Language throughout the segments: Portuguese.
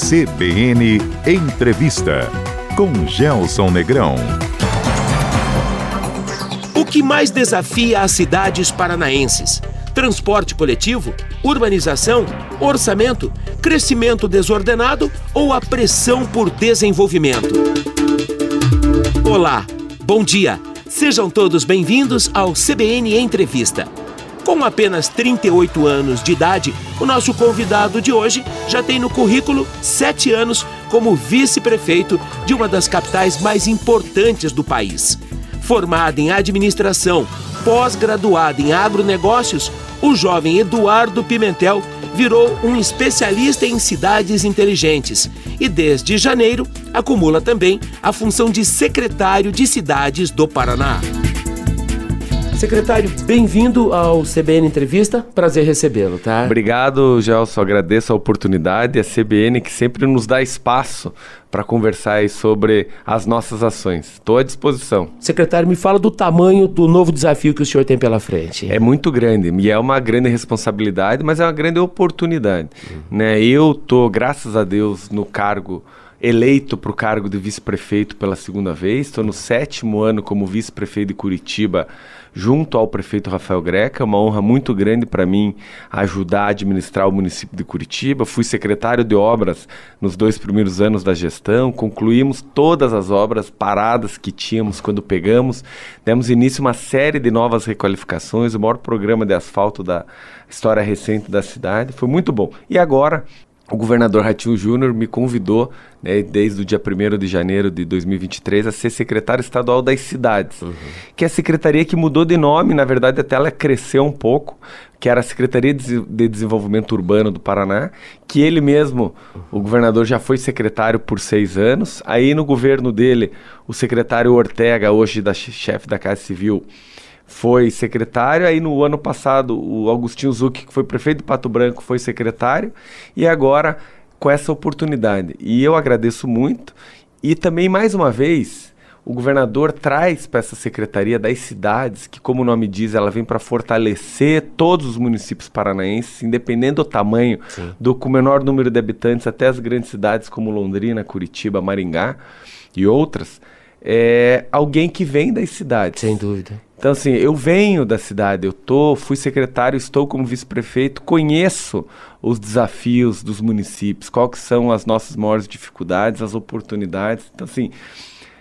CBN Entrevista com Gelson Negrão. O que mais desafia as cidades paranaenses? Transporte coletivo, urbanização, orçamento, crescimento desordenado ou a pressão por desenvolvimento? Olá, bom dia. Sejam todos bem-vindos ao CBN Entrevista. Com apenas 38 anos de idade, o nosso convidado de hoje já tem no currículo sete anos como vice-prefeito de uma das capitais mais importantes do país. Formado em administração, pós-graduado em agronegócios, o jovem Eduardo Pimentel virou um especialista em cidades inteligentes e, desde janeiro, acumula também a função de secretário de cidades do Paraná. Secretário, bem-vindo ao CBN Entrevista. Prazer recebê-lo, tá? Obrigado, Gelson. Agradeço a oportunidade. A CBN que sempre nos dá espaço para conversar sobre as nossas ações. Estou à disposição. Secretário, me fala do tamanho do novo desafio que o senhor tem pela frente. É muito grande e é uma grande responsabilidade, mas é uma grande oportunidade. Uhum. Né? Eu estou, graças a Deus, no cargo eleito para o cargo de vice-prefeito pela segunda vez. Estou no sétimo ano como vice-prefeito de Curitiba, junto ao prefeito Rafael Greca. Uma honra muito grande para mim ajudar a administrar o município de Curitiba. Fui secretário de obras nos dois primeiros anos da gestão. Concluímos todas as obras paradas que tínhamos quando pegamos. Demos início a uma série de novas requalificações, o maior programa de asfalto da história recente da cidade. Foi muito bom. E agora o governador Ratinho Júnior me convidou, né, desde o dia 1 de janeiro de 2023, a ser secretário estadual das cidades, uhum. que é a secretaria que mudou de nome, na verdade até ela cresceu um pouco, que era a Secretaria de Desenvolvimento Urbano do Paraná, que ele mesmo, o governador, já foi secretário por seis anos. Aí no governo dele, o secretário Ortega, hoje da chefe da Casa Civil, foi secretário. Aí no ano passado, o Augustinho Zucchi, que foi prefeito de Pato Branco, foi secretário. E agora com essa oportunidade. E eu agradeço muito. E também, mais uma vez, o governador traz para essa secretaria das cidades, que, como o nome diz, ela vem para fortalecer todos os municípios paranaenses, independente do tamanho, Sim. do com menor número de habitantes, até as grandes cidades como Londrina, Curitiba, Maringá e outras. É alguém que vem das cidades. Sem dúvida. Então, assim, eu venho da cidade, eu tô, fui secretário, estou como vice-prefeito, conheço os desafios dos municípios, quais são as nossas maiores dificuldades, as oportunidades. Então, assim,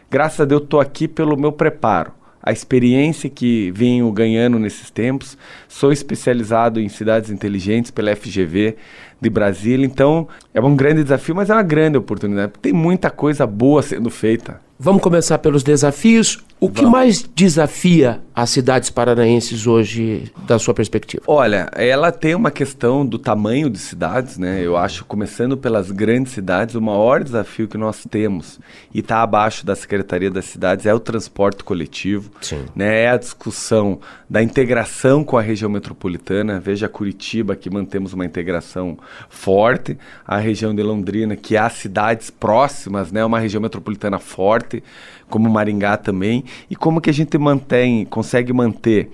graças a Deus, estou aqui pelo meu preparo a experiência que venho ganhando nesses tempos. Sou especializado em cidades inteligentes pela FGV de Brasília, então é um grande desafio, mas é uma grande oportunidade. Tem muita coisa boa sendo feita. Vamos começar pelos desafios. O Vamos. que mais desafia as cidades paranaenses hoje, da sua perspectiva? Olha, ela tem uma questão do tamanho de cidades, né? Eu acho, começando pelas grandes cidades, o maior desafio que nós temos e está abaixo da Secretaria das Cidades é o transporte coletivo, Sim. né? É a discussão da integração com a região metropolitana. Veja Curitiba, que mantemos uma integração forte, a região de Londrina, que há cidades próximas, né? Uma região metropolitana forte como Maringá também, e como que a gente mantém, consegue manter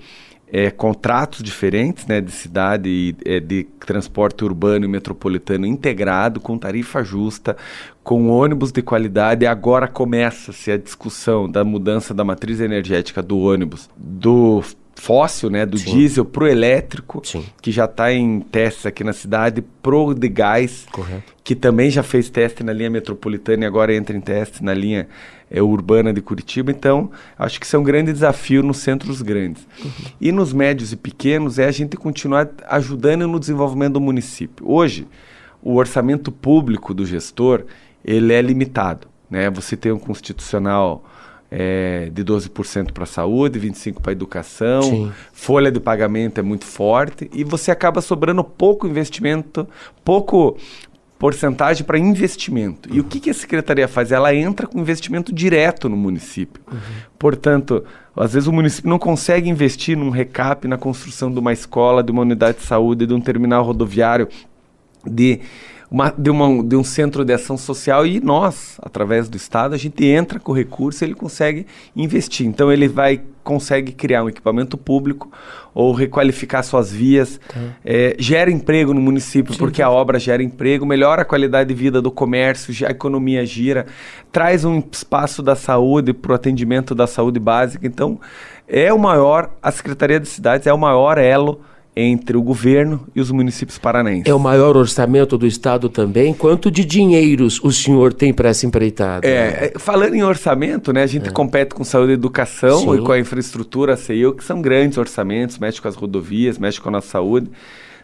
é, contratos diferentes né, de cidade e é, de transporte urbano e metropolitano integrado, com tarifa justa, com ônibus de qualidade. E agora começa-se a discussão da mudança da matriz energética do ônibus, do fóssil, né, do Sim. diesel para o elétrico, Sim. que já está em testes aqui na cidade, pro de gás, Correto. que também já fez teste na linha metropolitana e agora entra em teste na linha é, urbana de Curitiba. Então, acho que isso é um grande desafio nos centros grandes. Uhum. E nos médios e pequenos é a gente continuar ajudando no desenvolvimento do município. Hoje, o orçamento público do gestor, ele é limitado. Né? Você tem um constitucional é, de 12% para a saúde, 25% para a educação, Sim. folha de pagamento é muito forte e você acaba sobrando pouco investimento, pouco porcentagem para investimento. Uhum. E o que, que a secretaria faz? Ela entra com investimento direto no município. Uhum. Portanto, às vezes o município não consegue investir num recap, na construção de uma escola, de uma unidade de saúde, de um terminal rodoviário, de uma, de, uma, de um centro de ação social e nós, através do Estado, a gente entra com recurso e ele consegue investir. Então ele vai consegue criar um equipamento público ou requalificar suas vias, tá. é, gera emprego no município Sim. porque a obra gera emprego, melhora a qualidade de vida do comércio, a economia gira, traz um espaço da saúde para o atendimento da saúde básica. Então é o maior, a Secretaria de Cidades é o maior elo entre o governo e os municípios paranaenses. É o maior orçamento do Estado também. Quanto de dinheiros o senhor tem para essa empreitada? É, é, falando em orçamento, né, a gente é. compete com saúde e educação Sim. e com a infraestrutura, a CEIU, que são grandes orçamentos, mexe com as rodovias, mexe com a nossa saúde.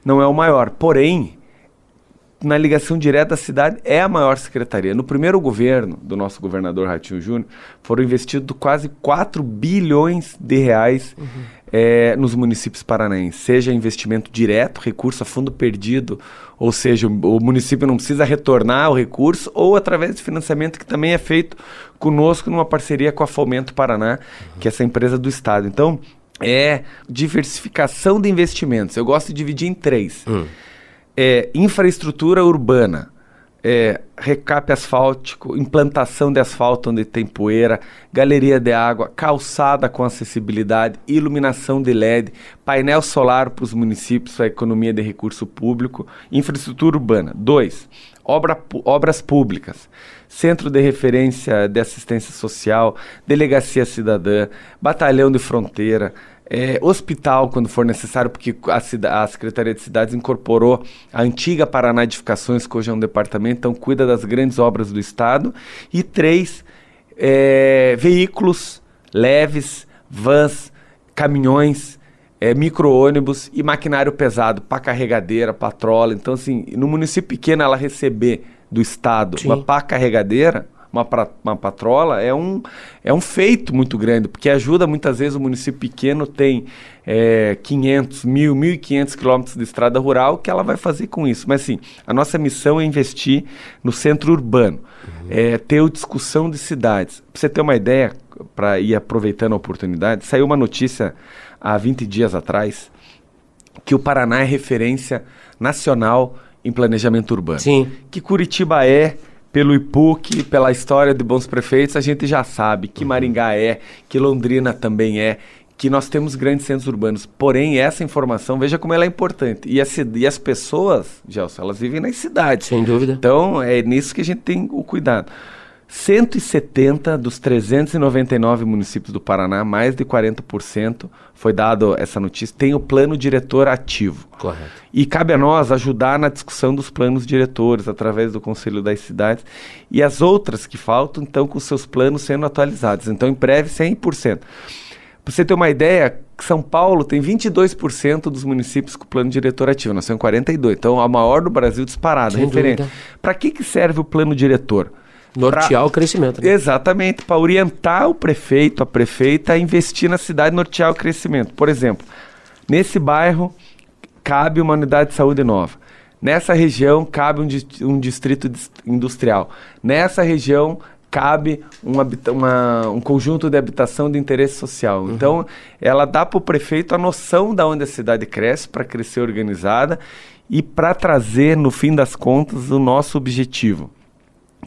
Não é o maior. Porém, na ligação direta à cidade, é a maior secretaria. No primeiro governo do nosso governador Ratinho Júnior, foram investidos quase 4 bilhões de reais uhum. é, nos municípios paranaenses. Seja investimento direto, recurso a fundo perdido, ou seja, o, o município não precisa retornar o recurso, ou através de financiamento que também é feito conosco numa parceria com a Fomento Paraná, uhum. que é essa empresa do Estado. Então, é diversificação de investimentos. Eu gosto de dividir em três. Uhum é, infraestrutura urbana, é, recape asfáltico, implantação de asfalto onde tem poeira, galeria de água, calçada com acessibilidade, iluminação de LED, painel solar para os municípios, a economia de recurso público, infraestrutura urbana. Dois, obra, obras públicas, centro de referência de assistência social, delegacia cidadã, batalhão de fronteira, é, hospital quando for necessário, porque a, a, Secretaria de Cidades incorporou a antiga Paraná Edificações, que hoje é um departamento, então cuida das grandes obras do Estado. E três, é, veículos leves, vans, caminhões, é, micro-ônibus e maquinário pesado, para carregadeira, patrola. Então, assim, no município pequeno ela receber do Estado Sim. uma pá carregadeira, uma, pra, uma patrola é um, é um feito muito grande, porque ajuda muitas vezes o município pequeno tem é, 500, 1.000, 1.500 quilômetros de estrada rural, o que ela vai fazer com isso? Mas sim, a nossa missão é investir no centro urbano, uhum. é, ter discussão de cidades. Para você ter uma ideia, para ir aproveitando a oportunidade, saiu uma notícia há 20 dias atrás que o Paraná é referência nacional em planejamento urbano. Sim. Que Curitiba é pelo IPUC, pela história de bons prefeitos, a gente já sabe que Maringá é, que Londrina também é, que nós temos grandes centros urbanos. Porém, essa informação, veja como ela é importante. E as, e as pessoas, Gelson, elas vivem nas cidades. Sem dúvida. Então, é nisso que a gente tem o cuidado. 170 dos 399 municípios do Paraná, mais de 40%, foi dado essa notícia, tem o plano diretor ativo. Correto. E cabe a nós ajudar na discussão dos planos diretores, através do Conselho das Cidades, e as outras que faltam, então, com seus planos sendo atualizados. Então, em breve, 100%. Para você ter uma ideia, São Paulo tem 22% dos municípios com plano diretor ativo, nós temos 42%. Então, a maior do Brasil disparado, referente. Para que, que serve o plano diretor? Nortear pra, o crescimento. Né? Exatamente, para orientar o prefeito, a prefeita a investir na cidade, nortear o crescimento. Por exemplo, nesse bairro cabe uma unidade de saúde nova. Nessa região cabe um, um distrito industrial. Nessa região cabe um, uma, um conjunto de habitação de interesse social. Uhum. Então, ela dá para o prefeito a noção da onde a cidade cresce para crescer organizada e para trazer, no fim das contas, o nosso objetivo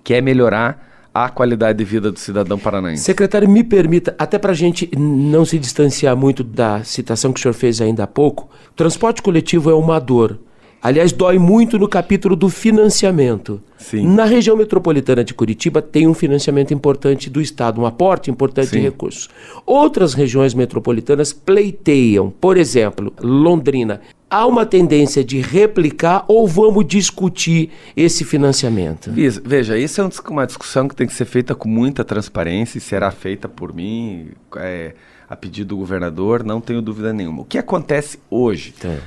que é melhorar a qualidade de vida do cidadão paranaense. Secretário, me permita, até para a gente não se distanciar muito da citação que o senhor fez ainda há pouco, transporte coletivo é uma dor. Aliás, dói muito no capítulo do financiamento. Sim. Na região metropolitana de Curitiba tem um financiamento importante do Estado, um aporte importante Sim. de recursos. Outras regiões metropolitanas pleiteiam, por exemplo, Londrina há uma tendência de replicar ou vamos discutir esse financiamento? Veja, isso é uma discussão que tem que ser feita com muita transparência e será feita por mim é, a pedido do governador, não tenho dúvida nenhuma. O que acontece hoje? Tá.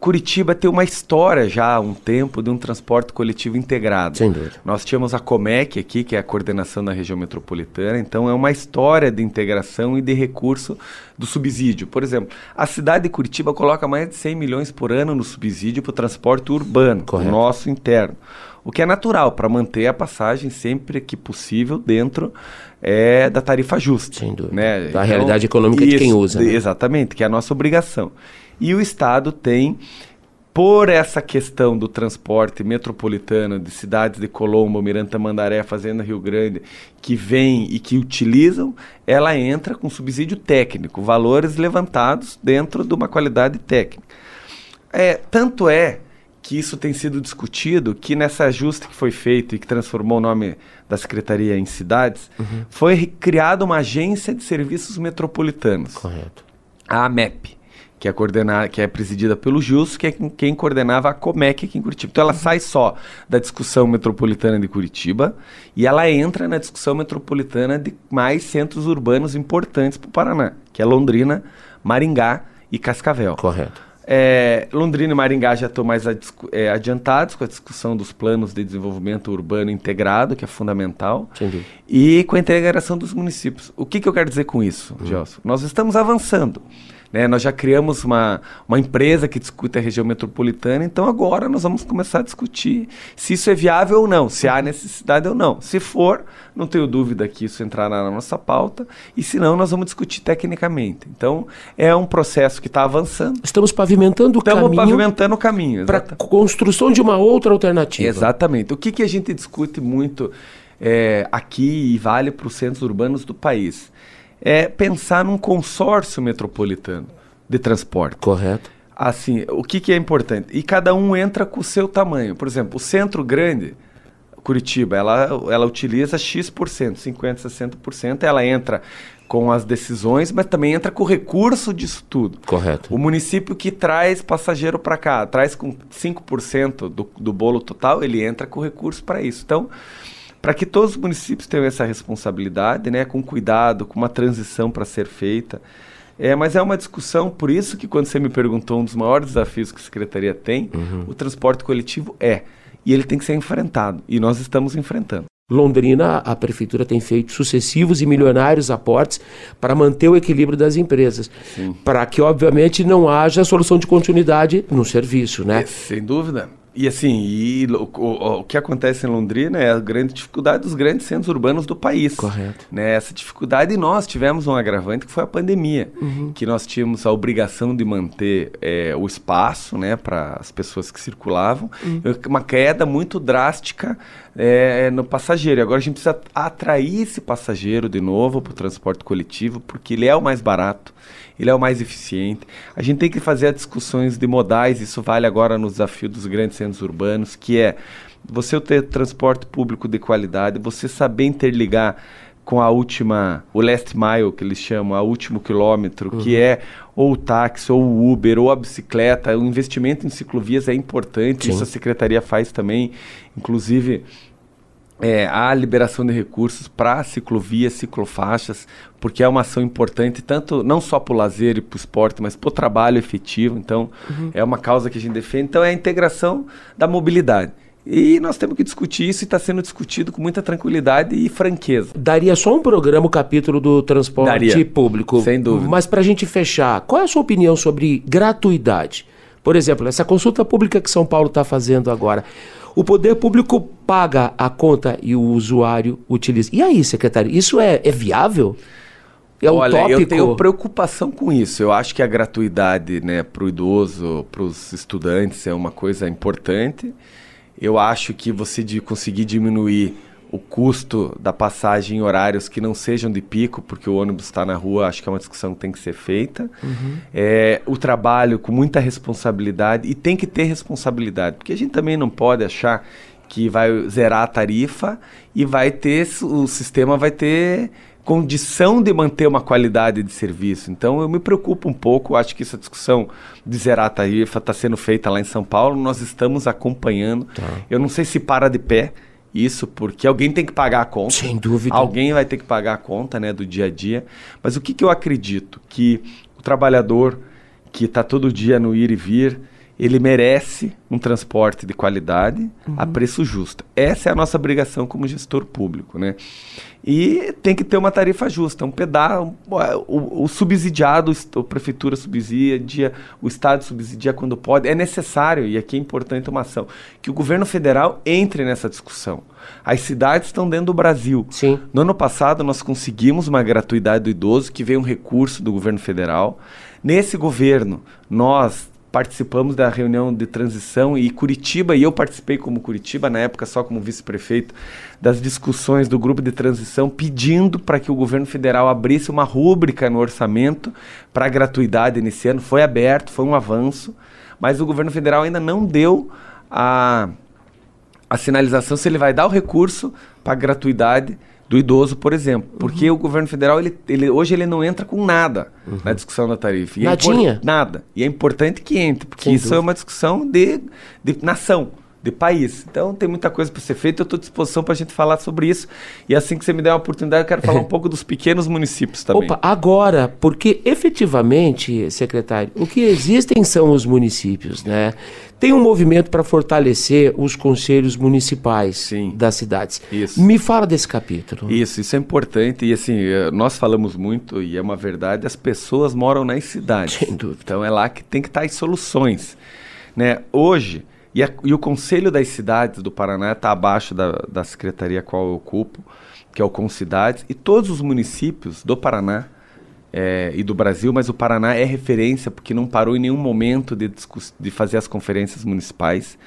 Curitiba tem uma história já há um tempo de um transporte coletivo integrado. Sem dúvida. Nós tínhamos a Comec aqui, que é a coordenação da região metropolitana, então é uma história de integração e de recurso do subsídio. Por exemplo, a cidade de Curitiba coloca mais de 100 milhões por ano no subsídio para o transporte urbano, Correto. nosso interno. O que é natural para manter a passagem sempre que possível dentro é, da tarifa justa. Sem dúvida. Né? Da então, realidade econômica isso, de quem usa. Né? Exatamente, que é a nossa obrigação. E o Estado tem por essa questão do transporte metropolitano de cidades de Colombo, Miranda Mandaré, Fazenda Rio Grande, que vêm e que utilizam, ela entra com subsídio técnico, valores levantados dentro de uma qualidade técnica. É, tanto é que isso tem sido discutido, que nessa ajuste que foi feito e que transformou o nome da secretaria em cidades, uhum. foi criada uma agência de serviços metropolitanos. Correto. A AMEP que é, coordenada, que é presidida pelo Justo, que é quem coordenava a Comec aqui em Curitiba. Então ela sai só da discussão metropolitana de Curitiba e ela entra na discussão metropolitana de mais centros urbanos importantes para o Paraná, que é Londrina, Maringá e Cascavel. Correto. É, Londrina e Maringá já estão mais é, adiantados com a discussão dos planos de desenvolvimento urbano integrado, que é fundamental, Entendi. e com a integração dos municípios. O que, que eu quero dizer com isso, hum. Gelson? Nós estamos avançando. Né? Nós já criamos uma, uma empresa que discute a região metropolitana, então agora nós vamos começar a discutir se isso é viável ou não, se há necessidade ou não. Se for, não tenho dúvida que isso entrará na nossa pauta, e se não, nós vamos discutir tecnicamente. Então, é um processo que está avançando. Estamos pavimentando o caminho. Estamos pavimentando o caminho. Para construção de uma outra alternativa. Exatamente. O que, que a gente discute muito é, aqui e vale para os centros urbanos do país? É pensar num consórcio metropolitano de transporte. Correto. Assim, o que, que é importante? E cada um entra com o seu tamanho. Por exemplo, o centro grande, Curitiba, ela, ela utiliza X%, 50%, 60%, ela entra com as decisões, mas também entra com o recurso disso tudo. Correto. O município que traz passageiro para cá, traz com 5% do, do bolo total, ele entra com recurso para isso. Então, para que todos os municípios tenham essa responsabilidade, né, com cuidado, com uma transição para ser feita. É, mas é uma discussão, por isso que quando você me perguntou um dos maiores desafios que a secretaria tem, uhum. o transporte coletivo é. E ele tem que ser enfrentado. E nós estamos enfrentando. Londrina, a prefeitura tem feito sucessivos e milionários aportes para manter o equilíbrio das empresas, para que obviamente não haja solução de continuidade no serviço, né? É, sem dúvida. E assim, e o, o, o, que acontece em Londrina é a grande dificuldade dos grandes centros urbanos do país. Correto. Né? Essa dificuldade, e nós tivemos um agravante que foi a pandemia, uhum. que nós tínhamos a obrigação de manter é, o espaço né, para as pessoas que circulavam, uhum. uma queda muito drástica é, no passageiro. E agora a gente precisa atrair esse passageiro de novo para o transporte coletivo, porque ele é o mais barato ele é o mais eficiente. A gente tem que fazer as discussões de modais, isso vale agora no desafio dos grandes centros urbanos, que é você ter transporte público de qualidade, você saber interligar com a última, o last mile que eles chamam, a último quilômetro, uhum. que é ou o táxi, ou o Uber, ou a bicicleta. O investimento em ciclovias é importante, Sim. isso a secretaria faz também, inclusive é, a liberação de recursos para ciclovias, ciclofaixas, porque é uma ação importante, tanto não só para o lazer e para o esporte, mas para o trabalho efetivo. Então, uhum. é uma causa que a gente defende. Então, é a integração da mobilidade. E nós temos que discutir isso e está sendo discutido com muita tranquilidade e franqueza. Daria só um programa, o capítulo do transporte Daria, público. Sem dúvida. Mas para a gente fechar, qual é a sua opinião sobre gratuidade? Por exemplo, essa consulta pública que São Paulo está fazendo agora. O poder público paga a conta e o usuário utiliza. E aí, secretário, isso é, é viável? É Olha, utópico? eu tenho preocupação com isso. Eu acho que a gratuidade né, para o idoso, para os estudantes, é uma coisa importante. Eu acho que você de conseguir diminuir o custo da passagem em horários que não sejam de pico, porque o ônibus está na rua, acho que é uma discussão que tem que ser feita. Uhum. É, o trabalho com muita responsabilidade, e tem que ter responsabilidade, porque a gente também não pode achar que vai zerar a tarifa e vai ter, o sistema vai ter condição de manter uma qualidade de serviço. Então eu me preocupo um pouco, acho que essa discussão de zerar a tarifa está sendo feita lá em São Paulo, nós estamos acompanhando. Tá. Eu não sei se para de pé, isso porque alguém tem que pagar a conta. Sem dúvida. Alguém vai ter que pagar a conta né, do dia a dia. Mas o que, que eu acredito? Que o trabalhador que está todo dia no ir e vir, ele merece um transporte de qualidade uhum. a preço justo. Essa é a nossa obrigação como gestor público, né? E tem que ter uma tarifa justa, um pedaço, o, o, subsidiado, a prefeitura subsidia, o Estado subsidia quando pode. É necessário, e aqui é importante uma ação, que o governo federal entre nessa discussão. As cidades estão dentro do Brasil. Sim. No ano passado, nós conseguimos uma gratuidade do idoso, que veio um recurso do governo federal. Nesse governo, nós participamos da reunião de transição e Curitiba, e eu participei como Curitiba, na época só como vice-prefeito, das discussões do grupo de transição pedindo para que o governo federal abrisse uma rúbrica no orçamento para gratuidade nesse ano. Foi aberto, foi um avanço, mas o governo federal ainda não deu a, a sinalização se ele vai dar o recurso para gratuidade do idoso, por exemplo. Porque uhum. o governo federal, ele, ele, hoje ele não entra com nada uhum. na discussão da tarifa. E Nadinha? É nada. E é importante que entre, porque Sem isso dúvida. é uma discussão de, de nação de país. Então tem muita coisa para ser feita, eu estou à disposição para a gente falar sobre isso. E assim que você me der uma oportunidade, eu quero falar um pouco dos pequenos municípios também. Opa, agora, porque efetivamente, secretário, o que existem são os municípios, né? Tem um movimento para fortalecer os conselhos municipais Sim. das cidades. Isso. Me fala desse capítulo. Isso, isso é importante. E assim, eh, nós falamos muito, e é uma verdade, as pessoas moram nas cidades. Sem dúvida. Então é lá que tem que estar as soluções. Né? Hoje, e, a, e, o Conselho das Cidades do Paraná está abaixo da, da secretaria qual eu ocupo, que é o Concidades, e todos os municípios do Paraná é, e do Brasil, mas o Paraná é referência porque não parou em nenhum momento de, de fazer as conferências municipais.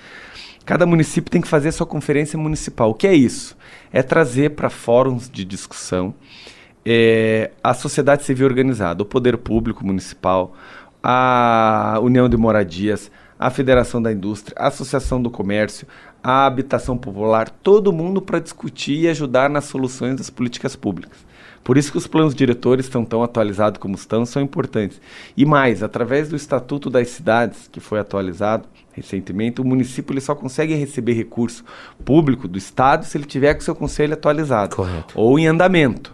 Cada município tem que fazer a sua conferência municipal. O que é isso? É trazer para fóruns de discussão é, a sociedade civil organizada, o poder público municipal, a União de Moradias, a Federação da Indústria, a Associação do Comércio, a Habitação Popular, todo mundo para discutir e ajudar nas soluções das políticas públicas. Por isso que os planos diretores estão tão atualizados como estão, são importantes. E mais, através do Estatuto das Cidades, que foi atualizado recentemente, o município ele só consegue receber recurso público do Estado se ele tiver com seu conselho atualizado. Correto. Ou em andamento.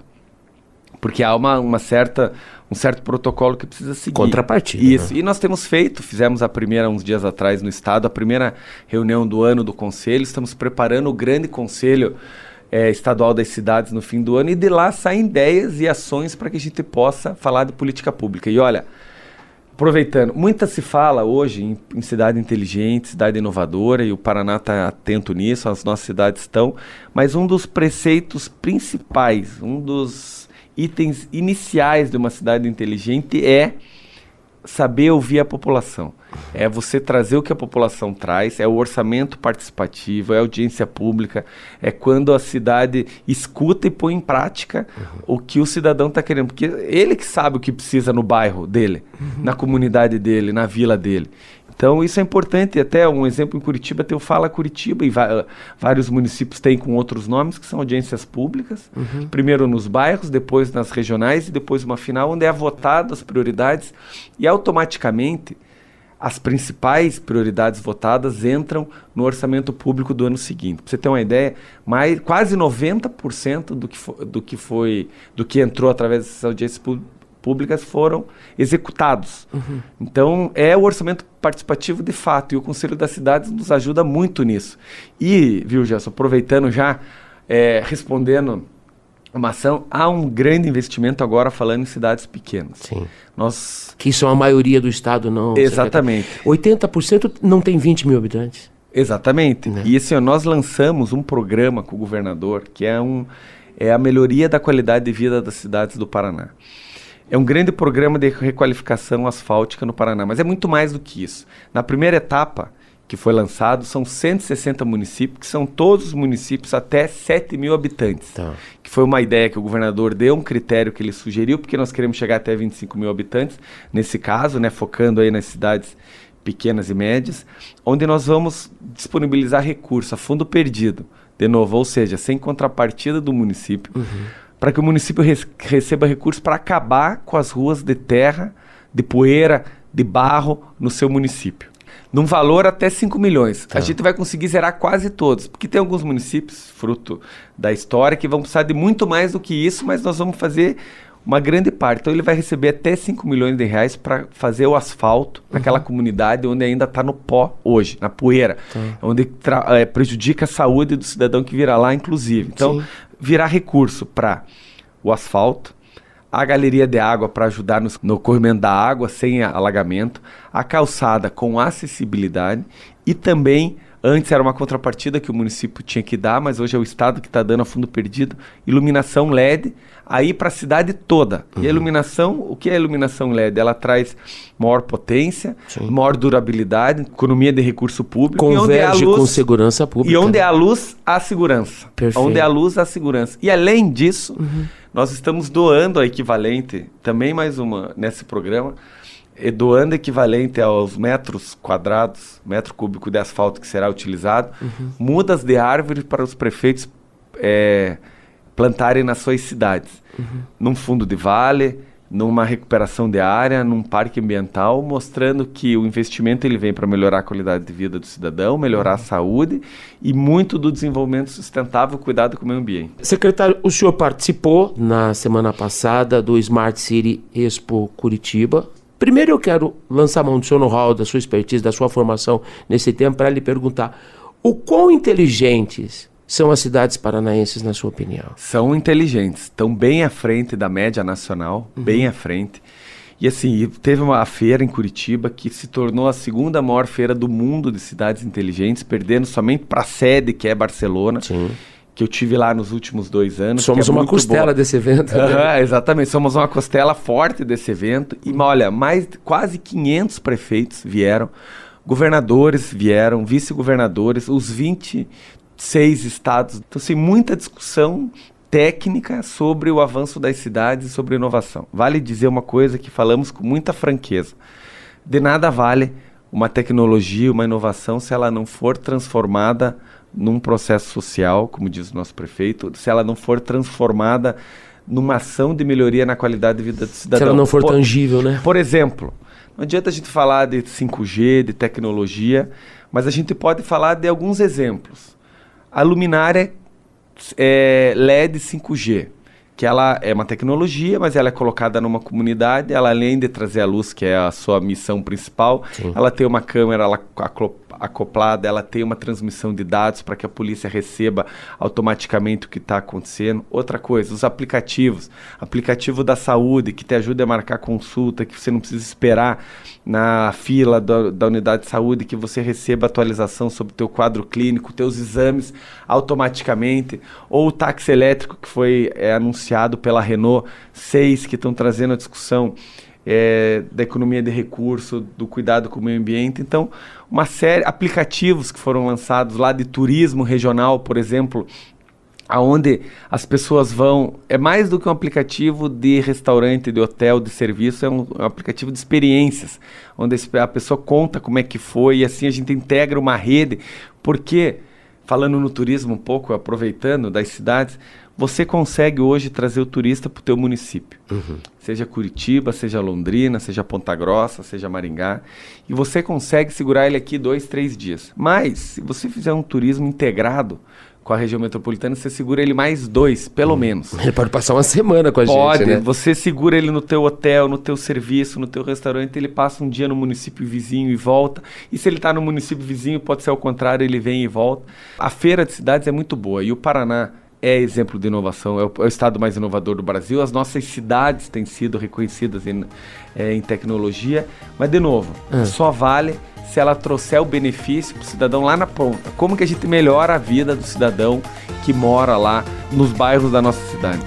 Porque há uma, uma certa um certo protocolo que precisa seguir. Contrapartida. Isso. Né? E nós temos feito, fizemos a primeira uns dias atrás no Estado, a primeira reunião do ano do Conselho, estamos preparando o grande Conselho é, Estadual das Cidades no fim do ano, e de lá saem ideias e ações para que a gente possa falar de política pública. E olha, aproveitando, muita se fala hoje em, em, cidade inteligente, cidade inovadora, e o Paraná está atento nisso, as nossas cidades estão, mas um dos preceitos principais, um dos itens iniciais de uma cidade inteligente é saber ouvir a população. É você trazer o que a população traz, é o orçamento participativo, é a audiência pública, é quando a cidade escuta e põe em prática uhum. o que o cidadão está querendo. Porque ele que sabe o que precisa no bairro dele, uhum. na comunidade dele, na vila dele. Então isso é importante. Até um exemplo em Curitiba tem o Fala Curitiba, e vários municípios têm com outros nomes, que são audiências públicas. Uhum. Primeiro nos bairros, depois nas regionais e depois uma final, onde é votado as prioridades e automaticamente as principais prioridades votadas entram no orçamento público do ano seguinte. Para você ter uma ideia, mais, quase 90% do que, do que foi do que entrou através dessas audiências públicas públicas foram executados. Uhum. Então, é o orçamento participativo de fato, e o Conselho das Cidades nos ajuda muito nisso. E, viu, Gerson, aproveitando já, é, respondendo uma ação, há um grande investimento agora falando em cidades pequenas. Sim. Nós... Que são a maioria do estado, não? Exatamente. 80% não tem 20 mil habitantes. Exatamente. Né? E assim, nós lançamos um programa com o governador que é, um, é a melhoria da qualidade de vida das cidades do Paraná. É um grande programa de requalificação asfáltica no Paraná, mas é muito mais do que isso. Na primeira etapa, que foi lançado, são 160 municípios, que são todos os municípios até 7 mil habitantes. Tá. Que foi uma ideia que o governador deu, um critério que ele sugeriu, porque nós queremos chegar até 25 mil habitantes, nesse caso, né, focando aí nas cidades pequenas e médias, onde nós vamos disponibilizar recursos a fundo perdido, de novo, ou seja, sem contrapartida do município. Uhum para que o município receba recursos para acabar com as ruas de terra, de poeira, de barro no seu município. Num valor até 5 milhões. Tá. A gente vai conseguir zerar quase todos, porque tem alguns municípios, fruto da história, que vão precisar de muito mais do que isso, mas nós vamos fazer uma grande parte. Então ele vai receber até 5 milhões de reais para fazer o asfalto uhum. naquela comunidade onde ainda está no pó hoje, na poeira, tá. onde é, prejudica a saúde do cidadão que virá lá, inclusive. Então, Sim virar recurso para o asfalto, a galeria de água para ajudar no, no corrimento da água sem alagamento, a calçada com acessibilidade e também Antes era uma contrapartida que o município tinha que dar, mas hoje é o Estado que está dando a fundo perdido. Iluminação LED, aí para a cidade toda. Uhum. E a uhum. iluminação, o que é a iluminação LED? Ela traz maior potência, Sim. maior durabilidade, economia de recurso público. Converge luz, com segurança pública. E onde é a luz, há segurança. Perfeito. Onde é a luz, há segurança. E além disso, uhum. nós estamos doando a equivalente, também mais uma, nesse programa, doando equivalente aos metros quadrados, metro cúbico de asfalto que será utilizado, uhum. mudas de árvore para os prefeitos é, plantarem nas suas cidades. Uhum. Num fundo de vale, numa recuperação de área, num parque ambiental, mostrando que o investimento ele vem para melhorar a qualidade de vida do cidadão, melhorar a uhum. saúde e muito do desenvolvimento sustentável, cuidado com o meio ambiente. Secretário, o senhor participou na semana passada do Smart City Expo Curitiba. Primeiro eu quero lançar a mão do seu know-how, da sua expertise, da sua formação nesse tempo para lhe perguntar o quão inteligentes são as cidades paranaenses, na sua opinião? São inteligentes, estão bem à frente da média nacional, uhum. bem à frente. E assim, teve uma feira em Curitiba que se tornou a segunda maior feira do mundo de cidades inteligentes, perdendo somente para a sede, que é Barcelona. Sim. Que eu tive lá nos últimos dois anos. Somos é uma costela boa. desse evento. Né? exatamente, somos uma costela forte desse evento. E olha, mais quase 500 prefeitos vieram, governadores vieram, vice-governadores, os 20 seis estados. Então, assim, muita discussão técnica sobre o avanço das cidades e sobre inovação. Vale dizer uma coisa que falamos com muita franqueza. De nada vale uma tecnologia, uma inovação, se ela não for transformada num processo social, como diz o nosso prefeito, se ela não for transformada numa ação de melhoria na qualidade de vida do cidadão. Se ela não for por, tangível, né? Por exemplo, não adianta a gente falar de 5G, de tecnologia, mas a gente pode falar de alguns exemplos a luminária é LED 5G, que ela é uma tecnologia, mas ela é colocada numa comunidade, ela além de trazer a luz, que é a sua missão principal, Sim. ela tem uma câmera, ela acoplada, ela tem uma transmissão de dados para que a polícia receba automaticamente o que está acontecendo. Outra coisa, os aplicativos. Aplicativo da saúde, que te ajuda a marcar consulta, que você não precisa esperar na fila do, da unidade de saúde, que você receba atualização sobre o teu quadro clínico, teus exames automaticamente. Ou o táxi elétrico, que foi é, anunciado pela Renault 6, que estão trazendo a discussão é, da economia de recurso, do cuidado com o meio ambiente. Então, uma série aplicativos que foram lançados lá de turismo regional, por exemplo, aonde as pessoas vão é mais do que um aplicativo de restaurante, de hotel, de serviço, é um, um, aplicativo de experiências, onde a pessoa conta como é que foi e assim a gente integra uma rede, porque falando no turismo um pouco, aproveitando das cidades, você consegue hoje trazer o turista para o teu município. Uhum. Seja Curitiba, seja Londrina, seja Ponta Grossa, seja Maringá. E você consegue segurar ele aqui dois, três dias. Mas, se você fizer um turismo integrado com a região metropolitana, você segura ele mais dois, pelo uhum. menos. Ele pode passar uma semana com a pode, gente, né? Você segura ele no teu hotel, no teu serviço, no teu restaurante, ele passa um dia no município vizinho e volta. E se ele está no município vizinho, pode ser ao contrário, ele vem e volta. A feira de cidades é muito boa. E o Paraná é exemplo de inovação, é o, é o, estado mais inovador do Brasil. As nossas cidades têm sido reconhecidas em, é, em tecnologia, mas, de novo, é. só vale se ela trouxer o benefício para o cidadão lá na ponta. Como que a gente melhora a vida do cidadão que mora lá nos bairros da nossa cidade?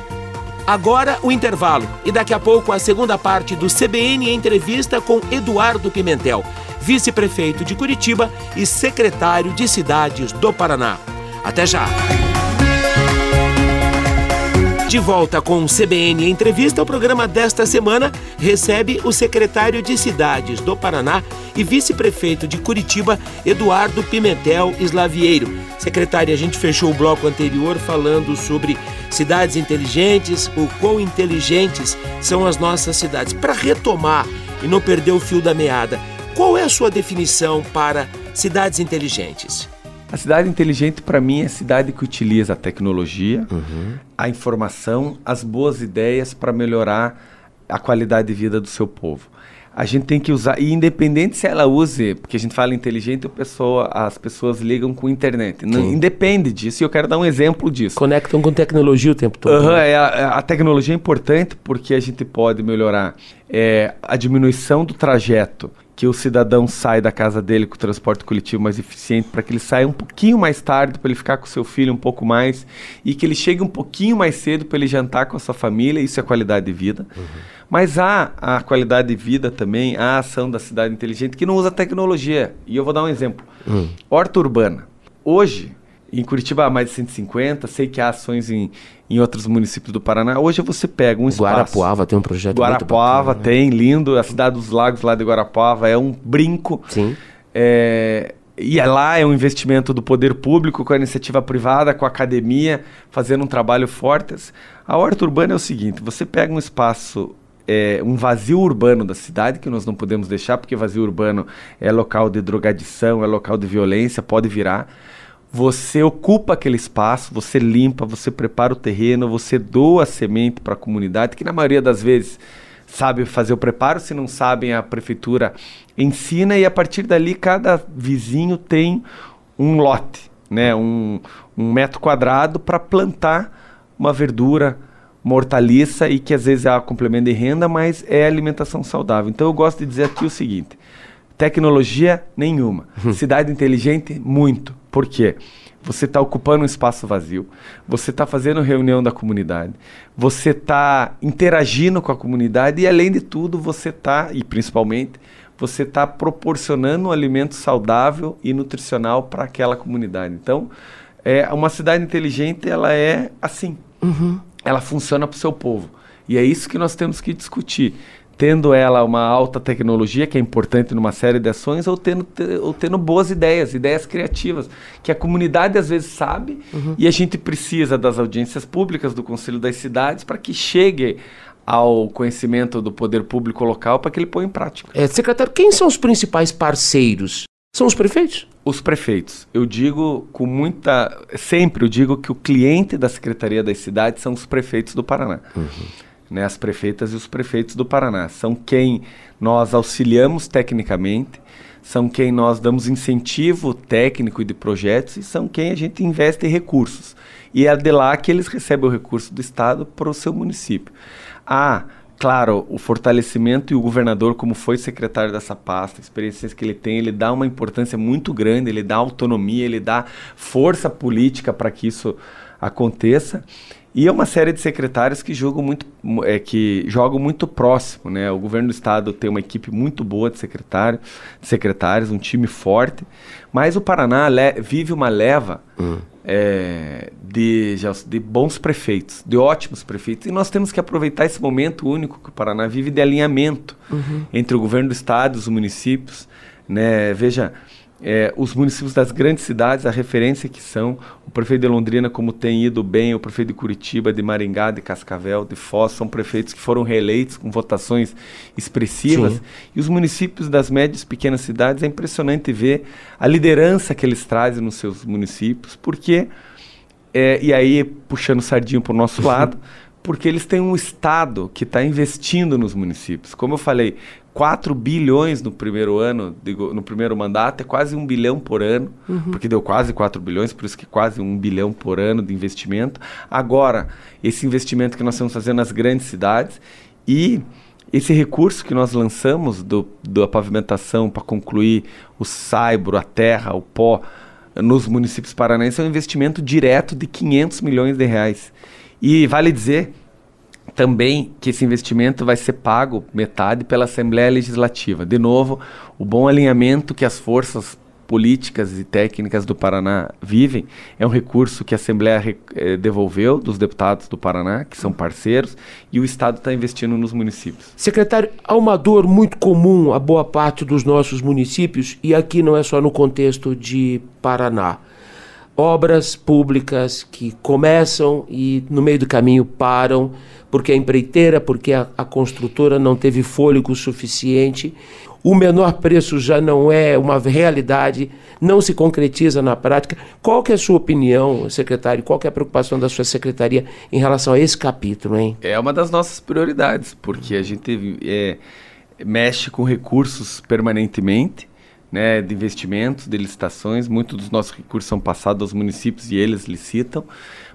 Agora o intervalo e daqui a pouco a segunda parte do CBN Entrevista com Eduardo Pimentel, vice-prefeito de Curitiba e secretário de Cidades do Paraná. Até já! De volta com o CBN Entrevista, o programa desta semana recebe o secretário de Cidades do Paraná e vice-prefeito de Curitiba, Eduardo Pimentel Slavieiro. Secretário, a gente fechou o bloco anterior falando sobre cidades inteligentes, o quão inteligentes são as nossas cidades. Para retomar e não perder o fio da meada, qual é a sua definição para cidades inteligentes? A cidade inteligente, para mim, é a cidade que utiliza a tecnologia, uhum. a informação, as boas ideias para melhorar a qualidade de vida do seu povo. A gente tem que usar, e independente se ela use, porque a gente fala inteligente, pessoa, as pessoas ligam com internet. Não, independe disso, e eu quero dar um exemplo disso. Conectam com tecnologia o tempo todo. Uhum, é, a, a, tecnologia é importante porque a gente pode melhorar é, a diminuição do trajeto que o cidadão sai da casa dele com o transporte coletivo mais eficiente, para que ele saia um pouquinho mais tarde, para ele ficar com seu filho um pouco mais, e que ele chegue um pouquinho mais cedo para ele jantar com a sua família, isso é qualidade de vida. Uhum. Mas há a qualidade de vida também, a ação da cidade inteligente que não usa tecnologia. E eu vou dar um exemplo. Uhum. Horta urbana. Hoje, em Curitiba há mais de 150, sei que há ações em, em outros municípios do Paraná. Hoje você pega um espaço... Guarapuava tem um projeto Guarapuava bacana, né? tem, lindo. A Cidade dos Lagos lá de Guarapuava é um brinco. Sim. É, e é lá é um investimento do poder público com a iniciativa privada, com a academia, fazendo um trabalho forte. A horta urbana é o seguinte, você pega um espaço é, um vazio urbano da cidade que nós não podemos deixar, porque vazio urbano é local de drogadição, é local de violência, pode virar. Você ocupa aquele espaço, você limpa, você prepara o terreno, você doa a semente para a comunidade, que na maioria das vezes sabe fazer o preparo, se não sabem, a prefeitura ensina e a partir dali cada vizinho tem um lote, né, um, um metro quadrado para plantar uma verdura, uma hortaliça e que às vezes é complemento de renda, mas é alimentação saudável. Então eu gosto de dizer aqui o seguinte: tecnologia nenhuma, cidade inteligente muito. Por quê? Você está ocupando um espaço vazio, você está fazendo reunião da comunidade, você está interagindo com a comunidade e, além de tudo, você está, e principalmente, você está proporcionando um alimento saudável e nutricional para aquela comunidade. Então, é, uma cidade inteligente, ela é assim. Uhum. Ela funciona para o seu povo. E é isso que nós temos que discutir tendo ela uma alta tecnologia, que é importante numa série de ações, ou tendo, ou tendo boas ideias, ideias criativas, que a comunidade às vezes sabe uhum. e a gente precisa das audiências públicas, do Conselho das Cidades, para que chegue ao conhecimento do poder público local para que ele ponha em prática. É, secretário, quem são os principais parceiros? São os prefeitos? Os prefeitos. Eu digo com muita. Sempre eu digo que o cliente da Secretaria das Cidades são os prefeitos do Paraná. Uhum né, as prefeitas e os prefeitos do Paraná. São quem nós auxiliamos tecnicamente, são quem nós damos incentivo técnico e de projetos e são quem a gente investe recursos. E é de lá que eles recebem o recurso do Estado para o seu município. Há, claro, o fortalecimento e o governador, como foi secretário dessa pasta, experiências que ele tem, ele dá uma importância muito grande, ele dá autonomia, ele dá força política para que isso aconteça. E é uma série de secretários que jogam muito, é, que jogam muito próximo, né? O governo do estado tem uma equipe muito boa de secretário, de secretários, um time forte, mas o Paraná vive uma leva hum. é, de, de bons prefeitos, de ótimos prefeitos, e nós temos que aproveitar esse momento único que o Paraná vive de alinhamento uhum. entre o governo do estado e os municípios, né? Veja, é, os municípios das grandes cidades, a referência que são, o prefeito de Londrina, como tem ido bem, o prefeito de Curitiba, de Maringá, de Cascavel, de Foz, são prefeitos que foram reeleitos com votações expressivas. Sim. E os municípios das médias e pequenas cidades, é impressionante ver a liderança que eles trazem nos seus municípios, porque, é, e aí puxando sardinho para o nosso lado, porque eles têm um Estado que está investindo nos municípios. Como eu falei, 4 bilhões no primeiro ano, digo, no primeiro mandato, é quase um bilhão por ano, uhum. porque deu quase 4 bilhões, por isso que quase um bilhão por ano de investimento. Agora, esse investimento que nós estamos fazendo nas grandes cidades e esse recurso que nós lançamos do, da pavimentação para concluir o saibro, a terra, o pó, nos municípios paranaenses é um investimento direto de 500 milhões de reais. E vale dizer também que esse investimento vai ser pago metade pela Assembleia Legislativa. De novo, o bom alinhamento que as forças políticas e técnicas do Paraná vivem é um recurso que a Assembleia eh, devolveu dos deputados do Paraná, que são parceiros, e o Estado está investindo nos municípios. Secretário, há uma dor muito comum a boa parte dos nossos municípios, e aqui não é só no contexto de Paraná obras públicas que começam e no meio do caminho param, porque a empreiteira, porque a, a, construtora não teve fôlego suficiente. O menor preço já não é uma realidade, não se concretiza na prática. Qual que é a sua opinião, secretário? Qual que é a preocupação da sua secretaria em relação a esse capítulo, hein? É uma das nossas prioridades, porque a gente é, mexe com recursos permanentemente né, de investimentos, de licitações. Muitos dos nossos recursos são passados aos municípios e eles licitam.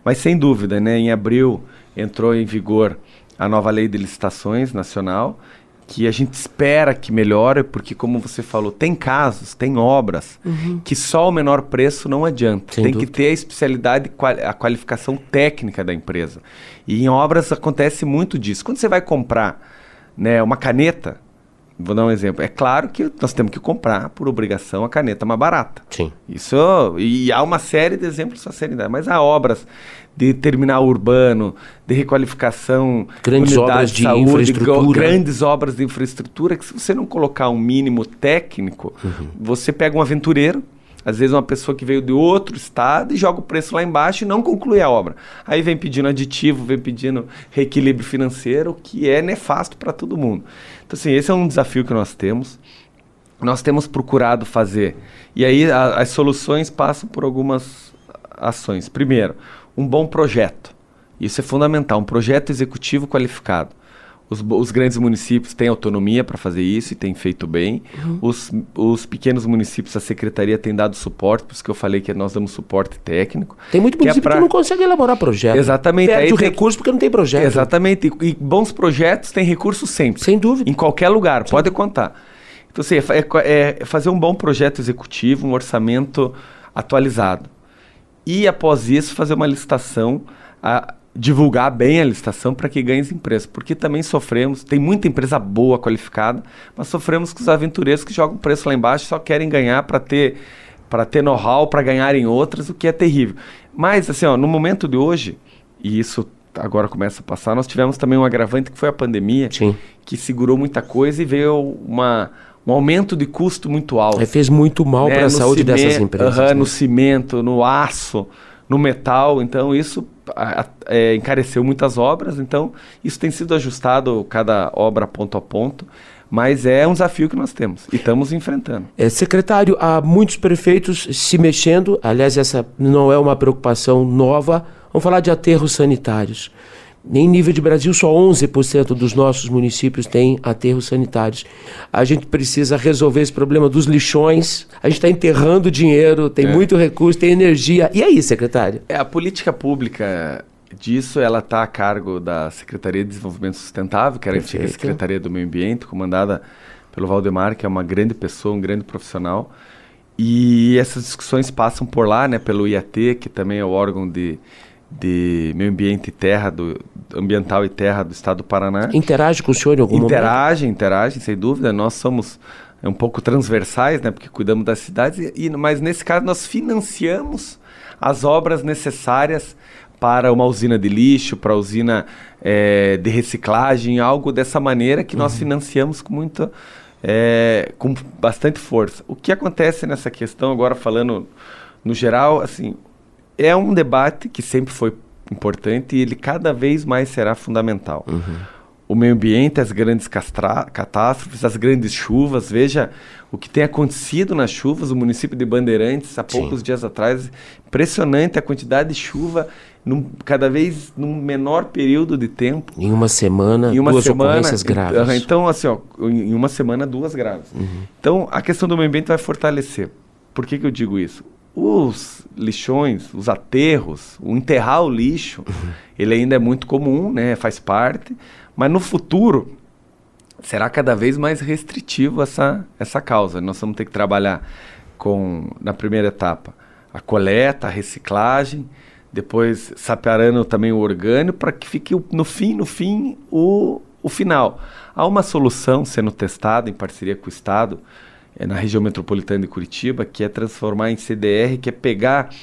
Mas sem dúvida, né, em abril entrou em vigor a nova lei de licitações nacional, que a gente espera que melhore, porque como você falou, tem casos, tem obras uhum. que só o menor preço não adianta. Sem tem dúvida. que ter a especialidade, a qualificação técnica da empresa. E em obras acontece muito disso. Quando você vai comprar né, uma caneta, vou dar um exemplo. É claro que nós temos que comprar, por obrigação, a caneta mais barata. Sim. Isso, e há uma série de exemplos para serem mas há obras de terminal urbano, de requalificação, grandes obras de, de saúde, infraestrutura. grandes obras de infraestrutura, que se você não colocar um mínimo técnico, uhum. você pega um aventureiro, às vezes uma pessoa que veio de outro estado e joga o preço lá embaixo e não conclui a obra. Aí vem pedindo aditivo, vem pedindo reequilíbrio financeiro, que é nefasto para todo mundo. Então, assim, esse é um desafio que nós temos. Nós temos procurado fazer. E aí a, as soluções passam por algumas ações. Primeiro, um bom projeto. Isso é fundamental, um projeto executivo qualificado. Os, os grandes municípios têm autonomia para fazer isso e têm feito bem. Uhum. Os, os pequenos municípios, a secretaria tem dado suporte, por isso que eu falei que nós damos suporte técnico. Tem muito município que, é pra... que não consegue elaborar projeto. Exatamente. Perde Aí o tem... recurso porque não tem projeto. Exatamente. E, e, bons projetos têm recursos sempre. Sem dúvida. Em qualquer lugar, Sim. pode contar. Então, assim, é, é, é fazer um bom projeto executivo, um orçamento atualizado. E após isso, fazer uma licitação, a, divulgar bem a licitação para que ganhe as empresas. Porque também sofremos, tem muita empresa boa, qualificada, mas sofremos com os aventureiros que jogam preço lá embaixo só querem ganhar para ter para ter know-how, para ganharem outras, o que é terrível. Mas, assim, ó, no momento de hoje, e isso agora começa a passar, nós tivemos também um agravante que foi a pandemia, Sim. que segurou muita coisa e veio uma, um aumento de custo muito alto. É, fez muito mal né? para a saúde cimento, dessas empresas. Uh -huh, né? No cimento, no aço, no metal. Então, isso é, encareceu muitas obras. Então, isso tem sido ajustado cada obra ponto a ponto. Mas é um desafio que nós temos e estamos enfrentando. É, secretário, há muitos prefeitos se mexendo. Aliás, essa não é uma preocupação nova. Vamos falar de aterros sanitários. Em nível de Brasil, só 11% dos nossos municípios têm aterros sanitários. A gente precisa resolver esse problema dos lixões. A gente está enterrando dinheiro, tem é. muito recurso, tem energia. E aí, secretário? É, a política pública disso ela está a cargo da Secretaria de Desenvolvimento Sustentável, que era a antiga Secretaria do Meio Ambiente, comandada pelo Valdemar, que é uma grande pessoa, um grande profissional. E essas discussões passam por lá, né, pelo IAT, que também é o órgão de de meio ambiente e terra do ambiental e terra do estado do Paraná. Interage com o senhor em algum interage, momento? Interage, sem dúvida. Nós somos um pouco transversais, né, porque cuidamos das cidades, e, mas nesse caso nós financiamos as obras necessárias para uma usina de lixo, para usina é, de reciclagem, algo dessa maneira que uhum. nós financiamos com muita, é, com bastante força. O que acontece nessa questão agora falando no geral, assim, é um debate que sempre foi importante e ele cada vez mais será fundamental. Uhum. O meio ambiente, as grandes catástrofes, as grandes chuvas. Veja o que tem acontecido nas chuvas. O município de Bandeirantes, há poucos Sim. dias atrás, impressionante a quantidade de chuva, num, cada vez num menor período de tempo. Em uma semana, em uma duas semana, ocorrências graves. Então, assim, ó, em uma semana, duas graves. Uhum. Então, a questão do meio ambiente vai fortalecer. Por que, que eu digo isso? Os lixões, os aterros, o enterrar o lixo, uhum. ele ainda é muito comum, né? Faz parte, mas no futuro será cada vez mais restritivo essa essa causa. Nós vamos ter que trabalhar com na primeira etapa a coleta, a reciclagem, depois separando também o orgânico para que fique no fim, no fim o o final. Há uma solução sendo testada em parceria com o Estado é, na região metropolitana de Curitiba, que é transformar em CDR, que é pegar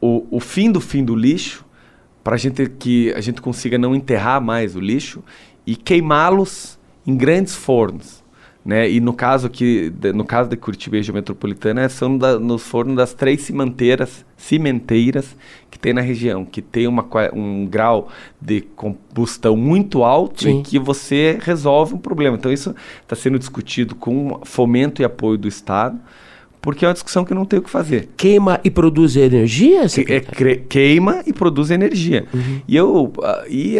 o, o fim do fim do lixo, para gente que a gente consiga não enterrar mais o lixo e queimá-los em grandes fornos. Né? E no caso aqui, no caso da Curitiba região metropolitana, são da, nos fornos das três cimenteiras, cimenteiras que tem na região, que tem uma, um grau de combustão muito alto Sim. e que você resolve um problema. Então isso está sendo discutido com fomento e apoio do Estado, porque é uma discussão que não tem o que fazer. Queima e produz energia? Que, é, queima e produz energia. Uhum. E eu... Uh, e,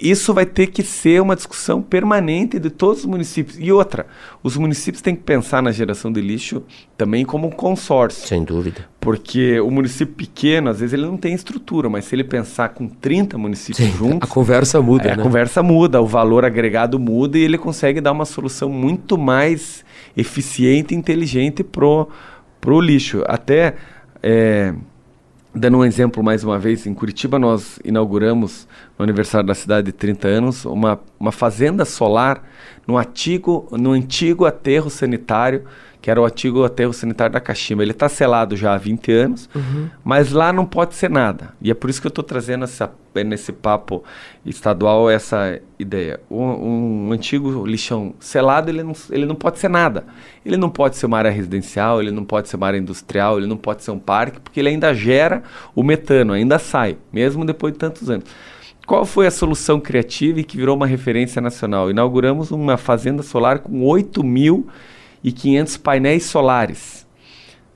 isso vai ter que ser uma discussão permanente de todos os municípios. E outra, os municípios têm que pensar na geração de lixo também como um consórcio. Sem dúvida. Porque o município pequeno, às vezes, ele não tem estrutura, mas se ele pensar com 30 municípios Sim, juntos. A conversa muda. É, né? A conversa muda, o valor agregado muda e ele consegue dar uma solução muito mais eficiente e inteligente pro, pro lixo. Até. É, Dando um exemplo mais uma vez, em Curitiba nós inauguramos, no aniversário da cidade de 30 anos, uma, uma fazenda solar no antigo, no antigo aterro sanitário que era o antigo aterro sanitário da Caxima. Ele está selado já há 20 anos, uhum. mas lá não pode ser nada. E é por isso que eu estou trazendo essa, nesse papo estadual essa ideia. Um, um, antigo lixão selado, ele não, ele não pode ser nada. Ele não pode ser uma área residencial, ele não pode ser uma área industrial, ele não pode ser um parque, porque ele ainda gera o metano, ainda sai, mesmo depois de tantos anos. Qual foi a solução criativa e que virou uma referência nacional? Inauguramos uma fazenda solar com 8 mil e 500 painéis solares.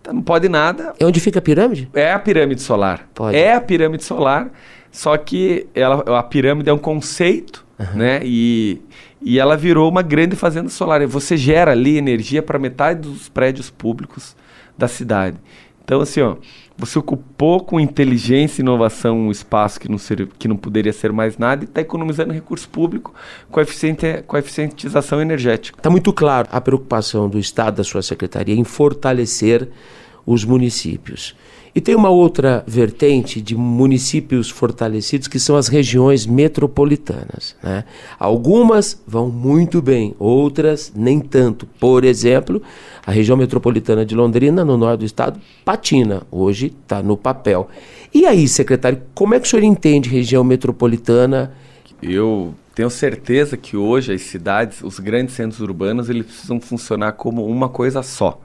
Então não pode nada. É onde fica a pirâmide? É a pirâmide solar. Pode. É a pirâmide solar, só que ela, a pirâmide é um conceito, uhum. né? E, e ela virou uma grande fazenda solar. Você gera ali energia para metade dos prédios públicos da cidade. Então, assim, ó, você ocupou com inteligência e inovação um espaço que não, ser, que não poderia ser mais nada e está economizando recurso público com a, eficiente, com a eficientização energética. Está muito claro a preocupação do Estado, da sua secretaria, em fortalecer os municípios. E tem uma outra vertente de municípios fortalecidos que são as regiões metropolitanas. Né? Algumas vão muito bem, outras nem tanto. Por exemplo, a região metropolitana de Londrina, no norte do estado, patina. Hoje está no papel. E aí, secretário, como é que o senhor entende região metropolitana? Eu tenho certeza que hoje as cidades, os grandes centros urbanos, eles precisam funcionar como uma coisa só.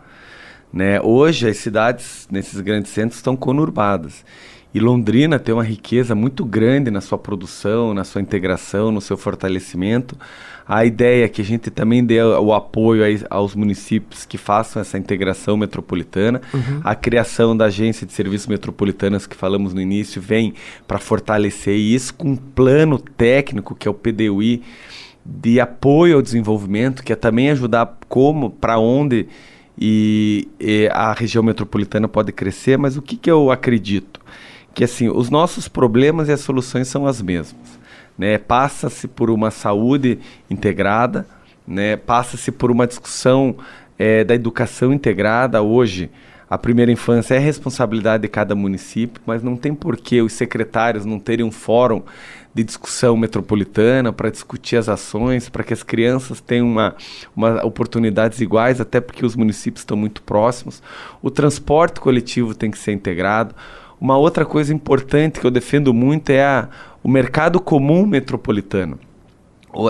Né? Hoje as cidades nesses grandes centros estão conurbadas. E Londrina tem uma riqueza muito grande na sua produção, na sua integração, no seu fortalecimento. A ideia é que a gente também dê o apoio aos municípios que façam essa integração metropolitana. Uhum. A criação da agência de serviços metropolitanas que falamos no início vem para fortalecer isso com um plano técnico que é o PDUI de apoio ao desenvolvimento, que é também ajudar como, para onde e, e, a região metropolitana pode crescer, mas o que, que eu acredito? Que assim, os nossos problemas e as soluções são as mesmas. Né? Passa-se por uma saúde integrada, né? passa-se por uma discussão é, da educação integrada. Hoje, a primeira infância é responsabilidade de cada município, mas não tem por que os secretários não terem um fórum de discussão metropolitana para discutir as ações, para que as crianças tenham uma, uma oportunidades iguais, até porque os municípios estão muito próximos. O transporte coletivo tem que ser integrado. Uma outra coisa importante que eu defendo muito é a, o mercado comum metropolitano.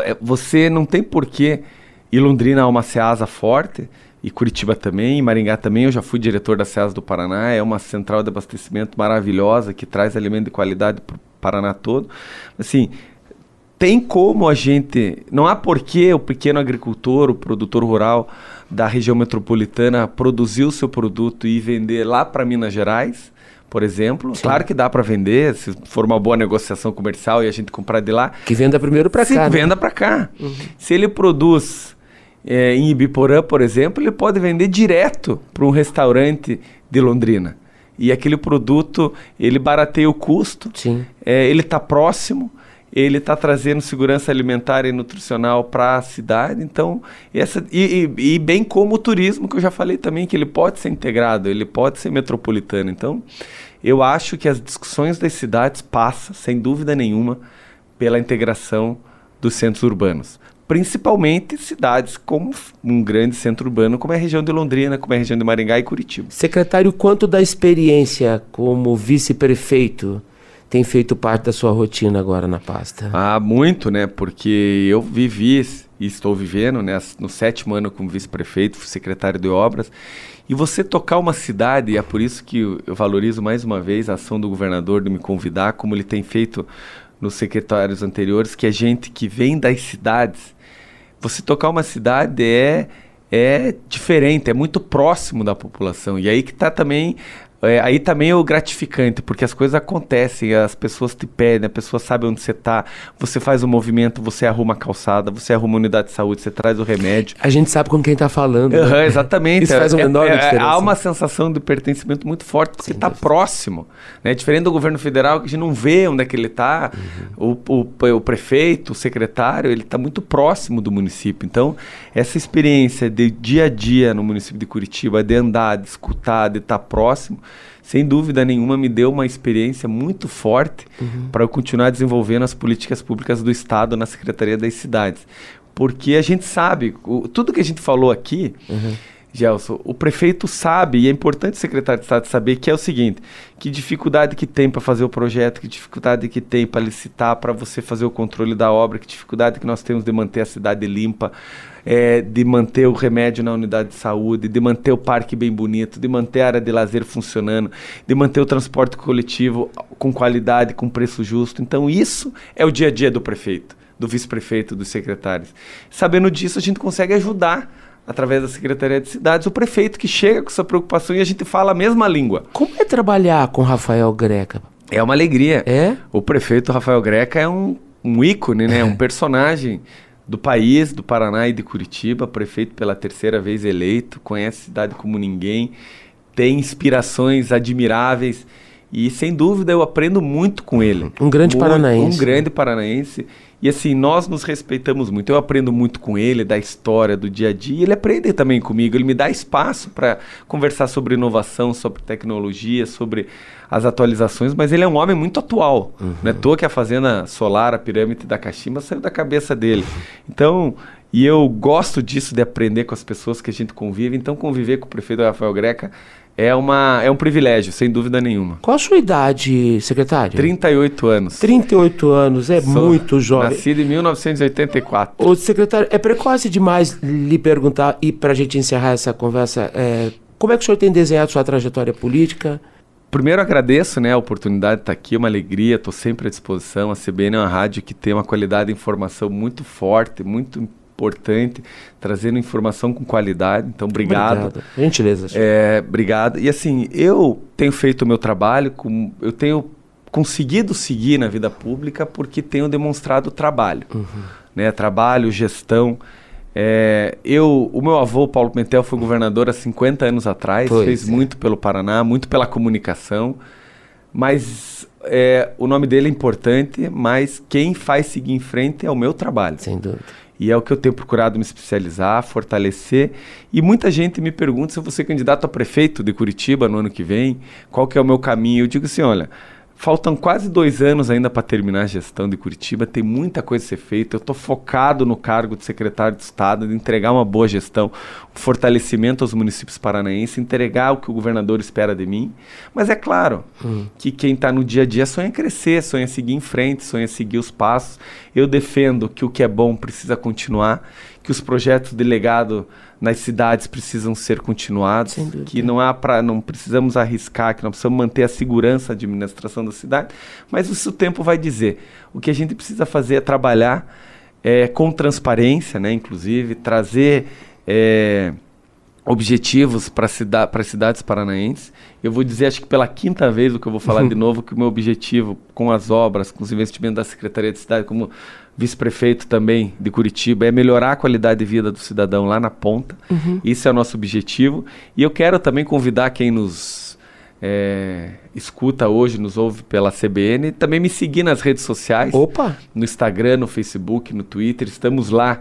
É, você não tem porquê ir Londrina a uma Ceasa forte, e Curitiba também, e Maringá também. Eu já fui diretor da Ceasa do Paraná, é uma central de abastecimento maravilhosa que traz alimento de qualidade Paraná todo. Assim, tem como a gente. Não há porquê o pequeno agricultor, o produtor rural da região metropolitana produzir o seu produto e vender lá para Minas Gerais, por exemplo. Sim. Claro que dá para vender, se for uma boa negociação comercial e a gente comprar de lá. Que venda primeiro para cá. Né? Venda para cá. Uhum. Se ele produz é, em Ibiporã, por exemplo, ele pode vender direto para um restaurante de Londrina e aquele produto ele barateia o custo, é, ele está próximo, ele está trazendo segurança alimentar e nutricional para a cidade, então essa e, e, e, bem como o turismo que eu já falei também que ele pode ser integrado, ele pode ser metropolitano, então eu acho que as discussões das cidades passam sem dúvida nenhuma pela integração dos centros urbanos principalmente cidades como um grande centro urbano, como é a região de Londrina, como é a região de Maringá e Curitiba. Secretário, quanto da experiência como vice-prefeito tem feito parte da sua rotina agora na pasta? Ah, muito, né? Porque eu vivi e estou vivendo, né, no sétimo ano como vice-prefeito, secretário de obras, e você tocar uma cidade, e é por isso que eu valorizo mais uma vez a ação do governador de me convidar, como ele tem feito nos secretários anteriores, que é gente que vem das cidades você tocar uma cidade é, é diferente, é muito próximo da população. E aí que está também é, aí também é o gratificante, porque as coisas acontecem, as pessoas te pedem, a pessoa sabe onde você está, você faz o um movimento, você arruma a calçada, você arruma a unidade de saúde, você traz o remédio. A gente sabe com quem está falando. Uhum, né? Exatamente. Isso faz uma é, enorme é, diferença. Há uma sensação de pertencimento muito forte, porque está próximo. Né? Diferente do governo federal, que a gente não vê onde é que ele está, uhum. o, o, o prefeito, o secretário, ele está muito próximo do município. Então, essa experiência de dia a dia no município de Curitiba, de andar, de escutar, de estar tá próximo, sem dúvida nenhuma, me deu uma experiência muito forte uhum. para eu continuar desenvolvendo as políticas públicas do Estado na Secretaria das Cidades. Porque a gente sabe, o, tudo que a gente falou aqui, uhum. Gelson, o prefeito sabe, e é importante o secretário de Estado saber que é o seguinte: que dificuldade que tem para fazer o projeto, que dificuldade que tem para licitar, para você fazer o controle da obra, que dificuldade que nós temos de manter a cidade limpa, é, de manter o remédio na unidade de saúde, de manter o parque bem bonito, de manter a área de lazer funcionando, de manter o transporte coletivo com qualidade, com preço justo. Então, isso é o dia a dia do prefeito, do vice-prefeito, dos secretários. Sabendo disso, a gente consegue ajudar através da Secretaria de Cidades, o prefeito que chega com essa preocupação e a gente fala a mesma língua. Como é trabalhar com Rafael Greca? É uma alegria. É? O prefeito Rafael Greca é um, um ícone, né? um personagem do país, do Paraná e de Curitiba, prefeito pela terceira vez eleito, conhece a cidade como ninguém, tem inspirações admiráveis e sem dúvida eu aprendo muito com ele. Um grande muito, paranaense. Um grande paranaense. E assim, nós nos respeitamos muito. Eu aprendo muito com ele, da história, do dia a dia. E ele aprende também comigo. Ele me dá espaço para conversar sobre inovação, sobre tecnologia, sobre as atualizações. Mas ele é um homem muito atual. Uhum. Não é toa que a Fazenda Solar, a Pirâmide da Caximba, saiu da cabeça dele. Então, e eu gosto disso, de aprender com as pessoas que a gente convive. Então, conviver com o prefeito Rafael Greca é, uma, é um privilégio, sem dúvida nenhuma. Qual a sua idade, secretário? 38 anos. 38 anos, é Sou muito jovem. Nascido em 1984. O secretário, é precoce demais lhe perguntar, e para a gente encerrar essa conversa, é, como é que o senhor tem desenhado sua trajetória política? Primeiro agradeço né, a oportunidade de estar aqui, é uma alegria, estou sempre à disposição. A CBN é uma rádio que tem uma qualidade de informação muito forte, muito importante, trazendo informação com qualidade. Então, obrigado. obrigado. Gentileza. É, obrigado. E assim, eu tenho feito o meu trabalho, com, eu tenho conseguido seguir na vida pública porque tenho demonstrado trabalho. Uhum. Né? Trabalho, gestão. É, eu, o meu avô, Paulo Pimentel, foi governador há 50 anos atrás, pois fez é. muito pelo Paraná, muito pela comunicação, mas é, o nome dele é importante, mas quem faz seguir em frente é o meu trabalho. Sem dúvida. E é o que eu tenho procurado me especializar, fortalecer. E muita gente me pergunta se eu vou ser candidato a prefeito de Curitiba no ano que vem, qual que é o meu caminho. Eu digo assim, olha, Faltam quase dois anos ainda para terminar a gestão de Curitiba, tem muita coisa a ser feita. Eu estou focado no cargo de secretário de Estado, de entregar uma boa gestão, fortalecimento aos municípios paranaenses, entregar o que o governador espera de mim. Mas é claro uhum. que quem está no dia a dia sonha crescer, sonha seguir em frente, sonha seguir os passos. Eu defendo que o que é bom precisa continuar, que os projetos de legado nas cidades precisam ser continuados, que não há para não precisamos arriscar, que não precisamos manter a segurança da administração da cidade, mas isso o tempo vai dizer. O que a gente precisa fazer é trabalhar é, com transparência, né, inclusive trazer é, objetivos para cida as cidades paranaenses. Eu vou dizer, acho que pela quinta vez, o que eu vou falar de novo, que o meu objetivo com as obras, com os investimentos da Secretaria de Cidade, como vice-prefeito também de Curitiba, é melhorar a qualidade de vida do cidadão lá na ponta. Uhum. Isso é o nosso objetivo. E eu quero também convidar quem nos é, escuta hoje, nos ouve pela CBN, também me seguir nas redes sociais. Opa! No Instagram, no Facebook, no Twitter. Estamos lá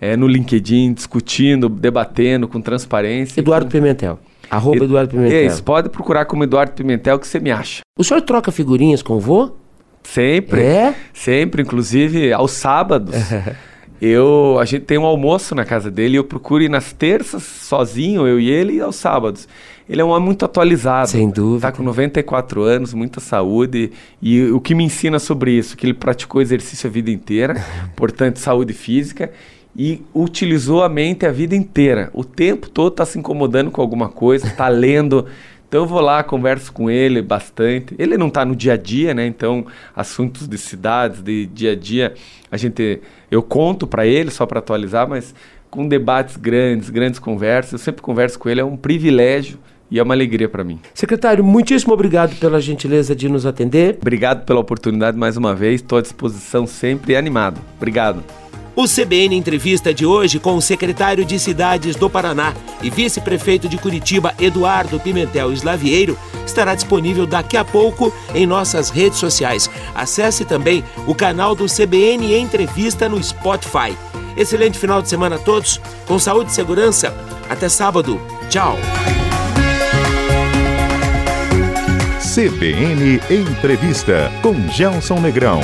é, no LinkedIn discutindo, debatendo com transparência. Eduardo com... Pimentel. Arroba Eduardo Pimentel. Isso, pode procurar como Eduardo Pimentel que você me acha. O senhor troca figurinhas com o vô? Sempre. É? Sempre, inclusive aos sábados. eu, a gente tem um almoço na casa dele e eu procuro ir nas terças sozinho, eu e ele, e aos sábados. Ele é um homem muito atualizado. Sem dúvida. Está com 94 anos, muita saúde. E o que me ensina sobre isso? Que ele praticou exercício a vida inteira, portanto, saúde física, e utilizou a mente a vida inteira. O tempo todo está se incomodando com alguma coisa, está lendo, então eu vou lá, converso com ele bastante. Ele não está no dia a dia, né? Então, assuntos de cidades, de dia a dia, a gente eu conto para ele só para atualizar, mas com debates grandes, grandes conversas. Eu sempre converso com ele, é um privilégio e é uma alegria para mim. Secretário, muitíssimo obrigado pela gentileza de nos atender. Obrigado pela oportunidade mais uma vez, estou à disposição sempre e animado. Obrigado. O CBN Entrevista de hoje com o secretário de Cidades do Paraná e vice-prefeito de Curitiba, Eduardo Pimentel Slavieiro, estará disponível daqui a pouco em nossas redes sociais. Acesse também o canal do CBN Entrevista no Spotify. Excelente final de semana a todos, com saúde e segurança. Até sábado. Tchau. CBN Entrevista com Gelson Negrão.